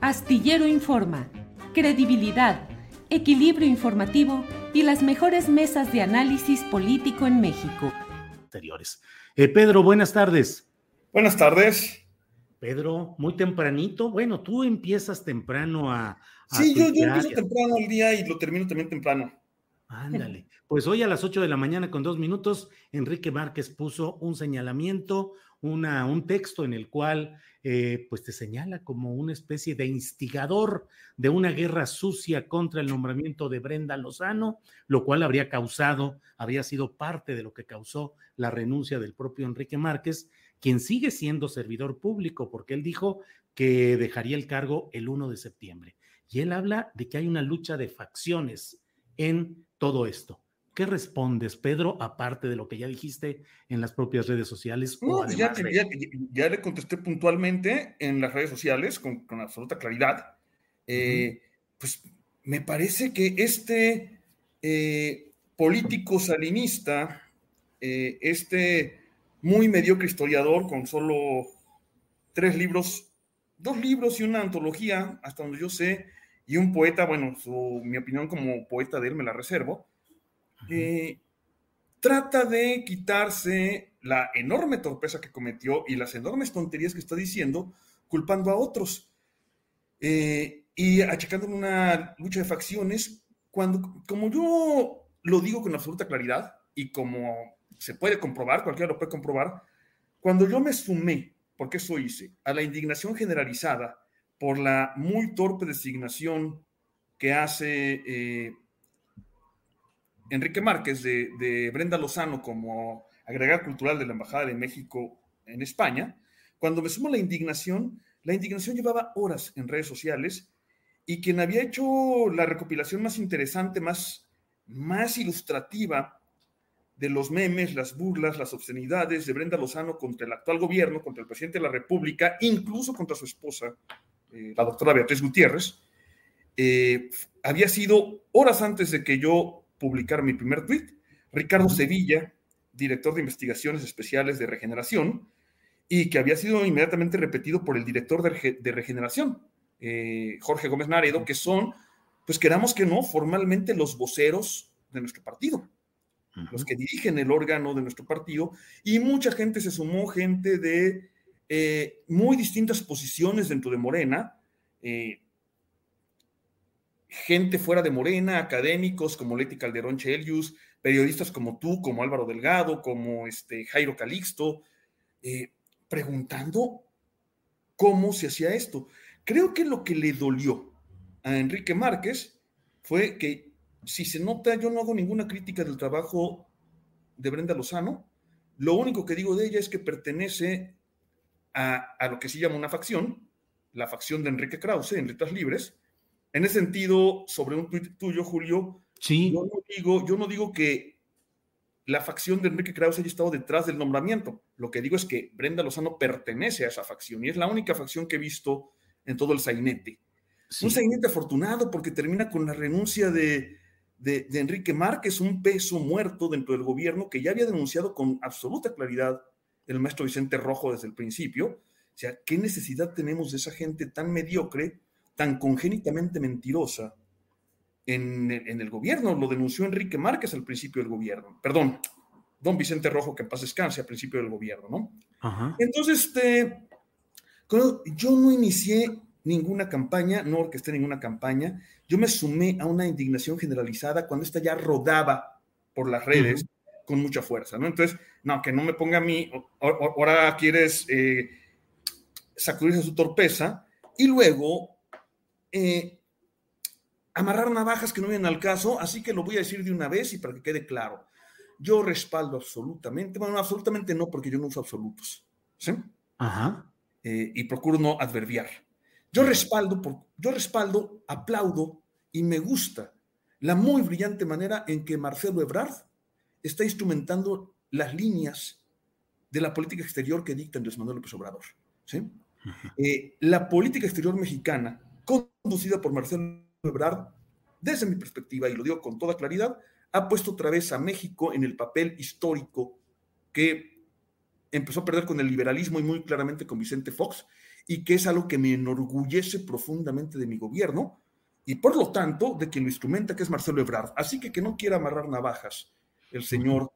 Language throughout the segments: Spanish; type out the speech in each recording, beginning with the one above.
Astillero Informa, credibilidad, equilibrio informativo y las mejores mesas de análisis político en México. Exteriores. Eh, Pedro, buenas tardes. Buenas tardes. Pedro, muy tempranito. Bueno, tú empiezas temprano a. a Sí, yo, empiezo temprano el día y lo termino también temprano. Ándale. Pues hoy a las 8 de la mañana con dos minutos, Enrique Márquez puso un señalamiento, una, un texto en el cual eh, pues te señala como una especie de instigador de una guerra sucia contra el nombramiento de Brenda Lozano, lo cual habría causado, habría sido parte de lo que causó la renuncia del propio Enrique Márquez, quien sigue siendo servidor público, porque él dijo que dejaría el cargo el 1 de septiembre. Y él habla de que hay una lucha de facciones en todo esto. ¿Qué respondes, Pedro, aparte de lo que ya dijiste en las propias redes sociales? No, pues ya, además de- ya- ya le contesté puntualmente en las redes sociales con, con absoluta claridad. Eh, Pues me parece que este eh, político salinista, eh, este muy mediocre historiador con solo tres libros, dos libros y una antología, hasta donde yo sé, y un poeta, bueno, su- mi opinión como poeta de él me la reservo, eh, trata de quitarse la enorme torpeza que cometió y las enormes tonterías que está diciendo, culpando a otros eh, y achacando una lucha de facciones, cuando, como yo lo digo con absoluta claridad y como se puede comprobar, cualquiera lo puede comprobar, cuando yo me sumé, porque eso hice, a la indignación generalizada por la muy torpe designación que hace eh, Enrique Márquez de, Brenda Lozano como agregada cultural de la Embajada de México en España, cuando me sumo a la indignación, la indignación llevaba horas en redes sociales y quien había hecho la recopilación más interesante, más, más ilustrativa de los memes, las burlas, las obscenidades de Brenda Lozano contra el actual gobierno, contra el presidente de la República, incluso contra su esposa, eh, la doctora Beatriz Gutiérrez, eh, había sido horas antes de que yo publicara mi primer tweet, Ricardo Sevilla, director de investigaciones especiales de regeneración, y que había sido inmediatamente repetido por el director de regeneración, eh, Jorge Gómez Naredo, que son, pues queramos que no, formalmente los voceros de nuestro partido, los que dirigen el órgano de nuestro partido, y mucha gente se sumó, gente de eh, muy distintas posiciones dentro de Morena, eh, gente fuera de Morena, académicos como Leti Calderón Chelius, periodistas como tú, como Álvaro Delgado, como este Jairo Calixto, eh, preguntando cómo se hacía esto. Creo que lo que le dolió a Enrique Márquez fue que, si se nota, yo no hago ninguna crítica del trabajo de Brenda Lozano, lo único que digo de ella es que pertenece a, a lo que se llama una facción, la facción de Enrique Krause en Letras Libres. En ese sentido, sobre un tuit tuyo, Julio, Sí, yo no digo, yo no digo que la facción de Enrique Krause haya estado detrás del nombramiento. Lo que digo es que Brenda Lozano pertenece a esa facción y es la única facción que he visto en todo el sainete. sí. Un sainete afortunado porque termina con la renuncia de, de, de Enrique Márquez, un peso muerto dentro del gobierno que ya había denunciado con absoluta claridad el maestro Vicente Rojo desde el principio. O sea, ¿qué necesidad tenemos de esa gente tan mediocre, tan congénitamente mentirosa en, el gobierno. Lo denunció Enrique Márquez al principio del gobierno. Perdón, don Vicente Rojo, que en paz descanse, al principio del gobierno, ¿no? Entonces, este, yo no inicié ninguna campaña, no orquesté ninguna campaña. Yo me sumé a una indignación generalizada cuando esta ya rodaba por las redes con mucha fuerza, ¿no? Entonces, no, que no me ponga a mí, ahora quieres eh, sacudirse su torpeza y luego eh, amarrar navajas que no vienen al caso, así que lo voy a decir de una vez y para que quede claro. Yo respaldo absolutamente, bueno, absolutamente no, porque yo no uso absolutos, ¿sí? Ajá. Eh, y procuro no adverbiar. Yo respaldo, por, yo respaldo, aplaudo y me gusta la muy brillante manera en que Marcelo Ebrard está instrumentando las líneas de la política exterior que dicta Andrés Manuel López Obrador. ¿sí? Eh, la política exterior mexicana, conducida por Marcelo Ebrard, desde mi perspectiva, y lo digo con toda claridad, ha puesto otra vez a México en el papel histórico que empezó a perder con el liberalismo y muy claramente con Vicente Fox, y que es algo que me enorgullece profundamente de mi gobierno, y por lo tanto de quien lo instrumenta, que es Marcelo Ebrard. Así que que no quiera amarrar navajas el señor,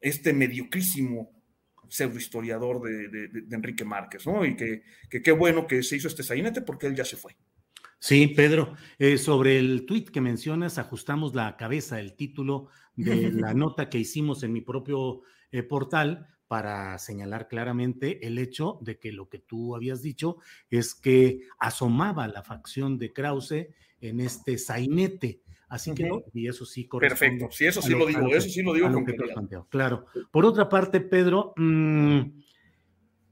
este mediocrísimo pseudohistoriador de, de, Enrique Márquez, ¿no? Y que qué bueno que se hizo este sainete porque él ya se fue. Sí, Pedro, eh, sobre el tuit que mencionas, ajustamos la cabeza, el título de la nota que hicimos en mi propio eh, portal para señalar claramente el hecho de que lo que tú habías dicho es que asomaba la facción de Krause en este sainete. Así que, y eso sí corresponde. Perfecto, sí, eso sí lo, digo, eso sí lo digo con Claro. Por otra parte, Pedro, mmm,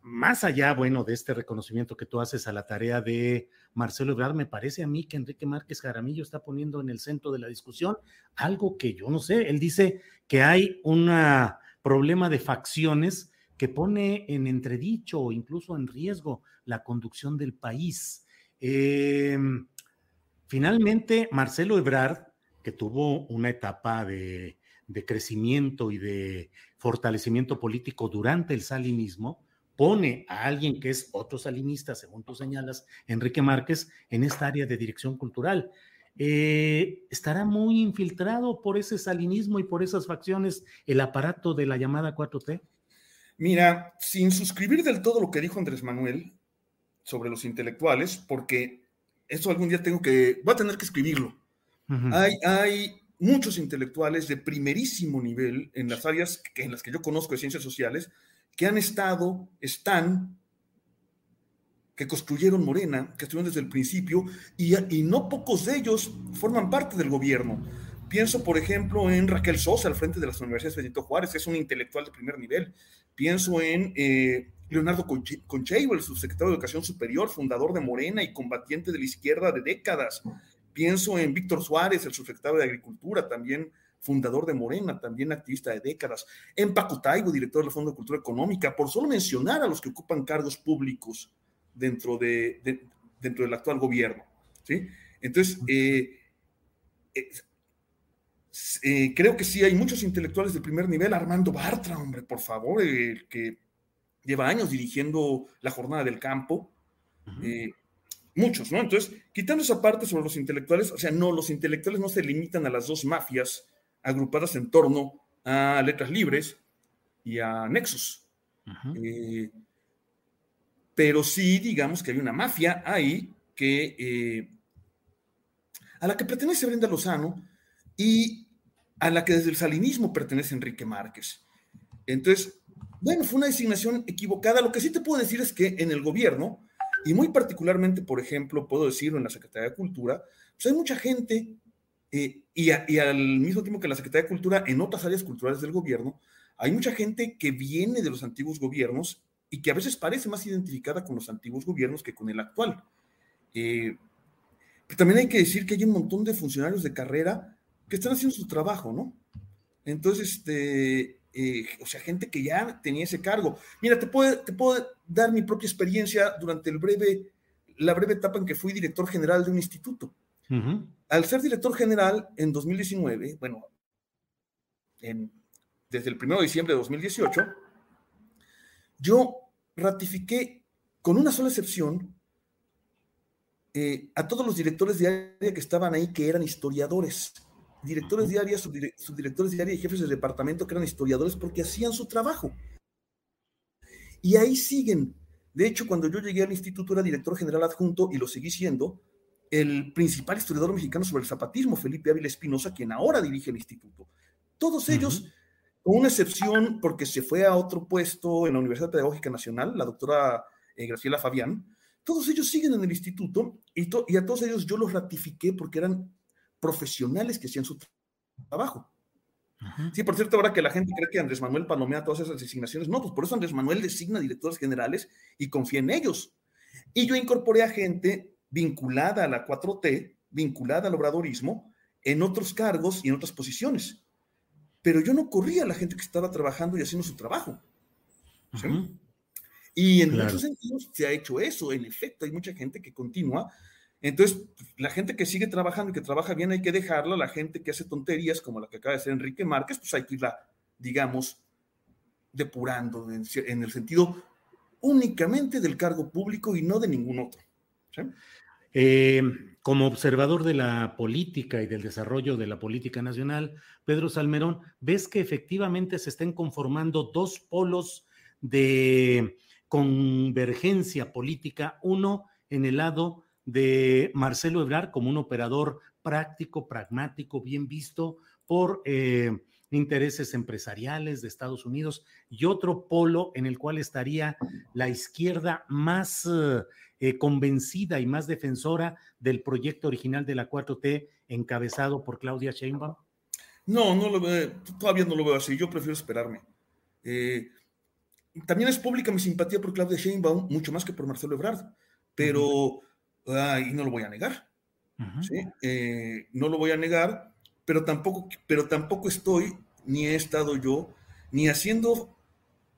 más allá, bueno, de este reconocimiento que tú haces a la tarea de Marcelo Ebrard, me parece a mí que Enrique Márquez Jaramillo está poniendo en el centro de la discusión algo que yo no sé. Él dice que hay un problema de facciones que pone en entredicho o incluso en riesgo la conducción del país. Em, finalmente, Marcelo Ebrard, que tuvo una etapa de, crecimiento y de fortalecimiento político durante el salinismo, pone a alguien que es otro salinista, según tú señalas, Enrique Márquez, en esta área de dirección cultural. Eh, ¿Estará muy infiltrado por ese salinismo y por esas facciones el aparato de la llamada 4T? Mira, sin suscribir del todo lo que dijo Andrés Manuel sobre los intelectuales, porque eso algún día tengo que, voy a tener que escribirlo. Hay, muchos intelectuales de primerísimo nivel en las áreas en las que yo conozco de ciencias sociales que han estado, están, que construyeron Morena, que estuvieron desde el principio, y, no pocos de ellos forman parte del gobierno. Pienso, por ejemplo, en Raquel Sosa, al frente de las universidades Benito Juárez, que es un intelectual de primer nivel. Pienso en eh, Leonardo Concheiro, el subsecretario de Educación Superior, fundador de Morena y combatiente de la izquierda de décadas. Pienso en Víctor Suárez, el subsecretario de Agricultura, también fundador de Morena, también activista de décadas, en Pacutaibo, director del Fondo de Cultura Económica, por solo mencionar a los que ocupan cargos públicos dentro, de, dentro del actual gobierno. ¿sí? Entonces, eh, eh, eh, creo que sí hay muchos intelectuales de primer nivel, Armando Bartra, hombre, por favor, el que lleva años dirigiendo la jornada del campo. Muchos, ¿no? Entonces, quitando esa parte sobre los intelectuales, o sea, no, los intelectuales no se limitan a las dos mafias agrupadas en torno a letras libres y a nexos. Eh, pero sí, digamos que hay una mafia ahí que, eh, a la que pertenece Brenda Lozano y a la que desde el salinismo pertenece Enrique Márquez. Entonces, bueno, fue una designación equivocada. Lo que sí te puedo decir es que en el gobierno, y muy particularmente, por ejemplo, puedo decirlo en la Secretaría de Cultura, pues hay mucha gente eh, y, al mismo tiempo que la Secretaría de Cultura, en otras áreas culturales del gobierno, hay mucha gente que viene de los antiguos gobiernos y que a veces parece más identificada con los antiguos gobiernos que con el actual. Eh, pero también hay que decir que hay un montón de funcionarios de carrera que están haciendo su trabajo, ¿no? Entonces, este, eh, o sea, gente que ya tenía ese cargo. Mira, te puedo, te puedo dar mi propia experiencia durante el breve, la breve etapa en que fui director general de un instituto. Al ser director general en 2019, bueno, desde el 1 de diciembre de 2018, yo ratifiqué, con una sola excepción, eh, a todos los directores de área que estaban ahí, que eran historiadores, directores de área, subdirectores de área y jefes de departamento que eran historiadores porque hacían su trabajo. Y ahí siguen. De hecho, cuando yo llegué al instituto era director general adjunto y lo seguí siendo, el principal historiador mexicano sobre el zapatismo, Felipe Ávila Espinosa, quien ahora dirige el instituto. Todos ellos, con una excepción porque se fue a otro puesto en la Universidad Pedagógica Nacional, la doctora eh, Graciela Fabián, todos ellos siguen en el instituto y, y, a todos ellos yo los ratifiqué porque eran profesionales que hacían su trabajo. Sí, por cierto, ahora que la gente cree que Andrés Manuel palomea todas esas designaciones, no, pues por eso Andrés Manuel designa directores generales y confía en ellos. Y yo incorporé a gente vinculada a la 4T, vinculada al obradorismo, en otros cargos y en otras posiciones. Pero yo no corría a la gente que estaba trabajando y haciendo su trabajo. Y en muchos sentidos se ha hecho eso. En efecto, hay mucha gente que continúa. Entonces, la gente que sigue trabajando y que trabaja bien hay que dejarla. La gente que hace tonterías, como la que acaba de hacer Enrique Márquez, pues hay que irla, digamos, depurando en, el sentido únicamente del cargo público y no de ningún otro. Eh, como observador de la política y del desarrollo de la política nacional, Pedro Salmerón, ¿ves que efectivamente se estén conformando dos polos de convergencia política? Uno en el lado de Marcelo Ebrard como un operador práctico, pragmático, bien visto por eh, intereses empresariales de Estados Unidos y otro polo en el cual estaría la izquierda más eh, eh, convencida y más defensora del proyecto original de la 4T encabezado por Claudia Sheinbaum? No, no lo veo, todavía no lo veo así, yo prefiero esperarme. Eh, también es pública mi simpatía por Claudia Sheinbaum, mucho más que por Marcelo Ebrard, pero y no lo voy a negar. no lo voy a negar, pero tampoco, pero tampoco estoy, ni he estado yo, ni haciendo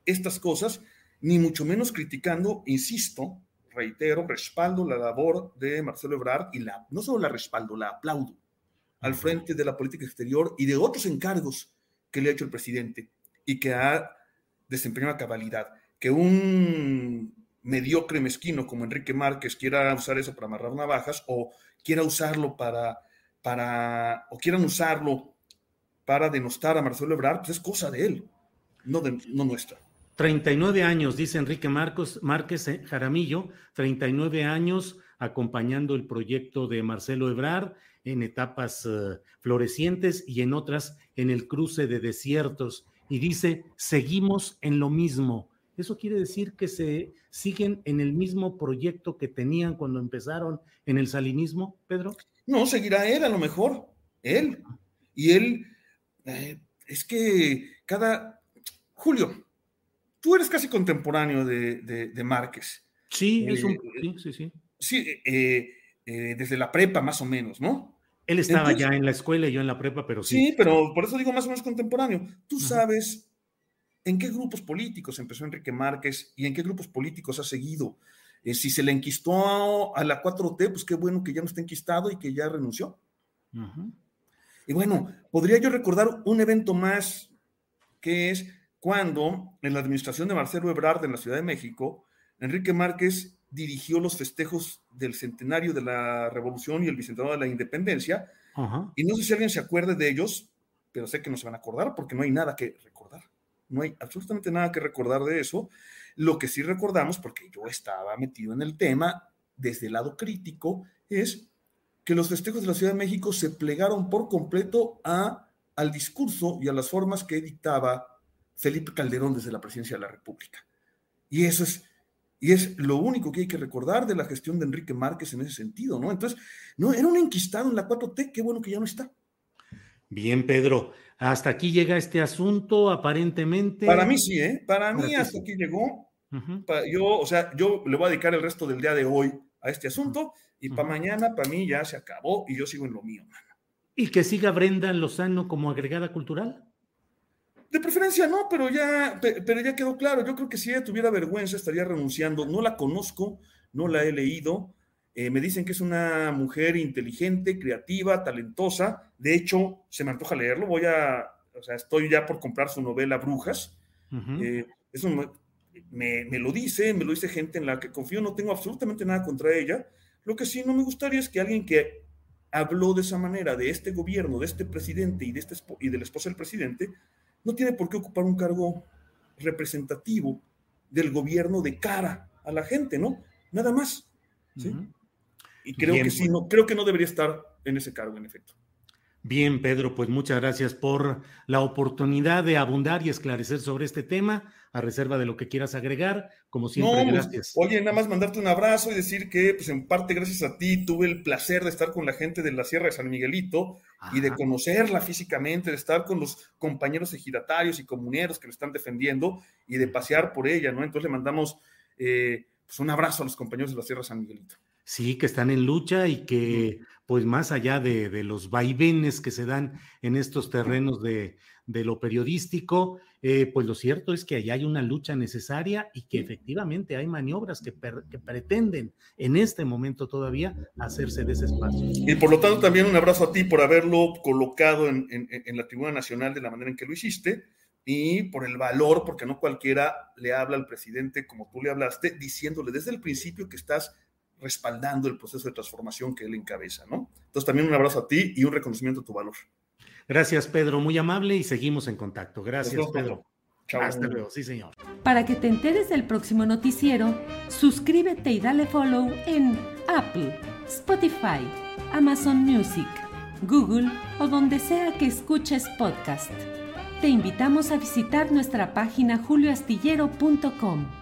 estas cosas, ni mucho menos criticando, insisto, reitero, respaldo la labor de Marcelo Ebrard y la, no solo la respaldo, la aplaudo al frente de la política exterior y de otros encargos que le ha hecho el presidente y que ha desempeñado a cabalidad. Que un mediocre mezquino como Enrique Márquez quiera usar eso para amarrar navajas o quiera usarlo para para, o quieran usarlo para denostar a Marcelo Ebrard, pues es cosa de él, no, de, no nuestra. 39 años, dice Enrique Marcos, Márquez eh, Jaramillo, 39 años acompañando el proyecto de Marcelo Ebrard en etapas uh, florecientes y en otras en el cruce de desiertos. Y dice, seguimos en lo mismo. ¿Eso quiere decir que se siguen en el mismo proyecto que tenían cuando empezaron en el salinismo, Pedro? No, seguirá él a lo mejor, él. Y él, eh, es que cada... Julio, tú eres casi contemporáneo de, Márquez. Sí, es un... Eh, sí, sí, sí. Sí, eh, desde la prepa más o menos, ¿no? Él estaba ya en la escuela y yo en la prepa, pero sí. Sí, pero por eso digo más o menos contemporáneo. Tú sabes en qué grupos políticos empezó Enrique Márquez y en qué grupos políticos ha seguido. Eh, si se le enquistó a, la 4T, pues qué bueno que ya no está enquistado y que ya renunció. Y bueno, podría yo recordar un evento más, que es cuando en la administración de Marcelo Ebrard en la Ciudad de México, Enrique Márquez dirigió los festejos del centenario de la Revolución y el bicentenario de la Independencia. Y no sé si alguien se acuerde de ellos, pero sé que no se van a acordar porque no hay nada que recordar. No hay absolutamente nada que recordar de eso. Lo que sí recordamos, porque yo estaba metido en el tema desde el lado crítico, es que los festejos de la Ciudad de México se plegaron por completo a, al discurso y a las formas que dictaba Felipe Calderón desde la presidencia de la República. Y eso es, y es lo único que hay que recordar de la gestión de Enrique Márquez en ese sentido, ¿no? Entonces, no, era un enquistado en la 4T, qué bueno que ya no está. Bien, Pedro. Hasta aquí llega este asunto, aparentemente. Para mí sí, ¿eh? Para mí hasta aquí llegó. Yo, o sea, yo le voy a dedicar el resto del día de hoy a este asunto y para mañana, para mí ya se acabó y yo sigo en lo mío, ¿Y que siga Brenda Lozano como agregada cultural? De preferencia no, pero ya, pero ya quedó claro. Yo creo que si ella tuviera vergüenza estaría renunciando. No la conozco, no la he leído. Eh, me dicen que es una mujer inteligente, creativa, talentosa. De hecho, se me antoja leerlo. Voy a, o sea, estoy ya por comprar su novela Brujas. Eh, me, me, lo dice, me lo dice gente en la que confío. No tengo absolutamente nada contra ella. Lo que sí no me gustaría es que alguien que habló de esa manera de este gobierno, de este presidente y de, este, y de la esposa del presidente, no tiene por qué ocupar un cargo representativo del gobierno de cara a la gente, ¿no? Nada más. Y creo que sí, pues. no, creo que no debería estar en ese cargo, en efecto. Bien, Pedro, pues muchas gracias por la oportunidad de abundar y esclarecer sobre este tema, a reserva de lo que quieras agregar. Como siempre, pues, gracias. oye, nada más mandarte un abrazo y decir que, pues en parte gracias a ti, tuve el placer de estar con la gente de la Sierra de San Miguelito y de conocerla físicamente, de estar con los compañeros ejidatarios y comuneros que lo están defendiendo y de pasear por ella, ¿no? Entonces le mandamos eh, pues un abrazo a los compañeros de la Sierra de San Miguelito. Sí, que están en lucha y que, pues más allá de, los vaivenes que se dan en estos terrenos de, lo periodístico, eh, pues lo cierto es que allá hay una lucha necesaria y que efectivamente hay maniobras que, pretenden en este momento todavía hacerse de ese espacio. Y por lo tanto también un abrazo a ti por haberlo colocado en, en la tribuna nacional de la manera en que lo hiciste y por el valor, porque no cualquiera le habla al presidente como tú le hablaste, diciéndole desde el principio que estás respaldando el proceso de transformación que él encabeza, ¿no? Entonces también un abrazo a ti y un reconocimiento a tu valor. Gracias, Pedro, muy amable y seguimos en contacto. Gracias, Pedro. Chao. Hasta luego, sí, señor. Para que te enteres del próximo noticiero, suscríbete y dale follow en Apple, Spotify, Amazon Music, Google o donde sea que escuches podcast. Te invitamos a visitar nuestra página julioastillero.com.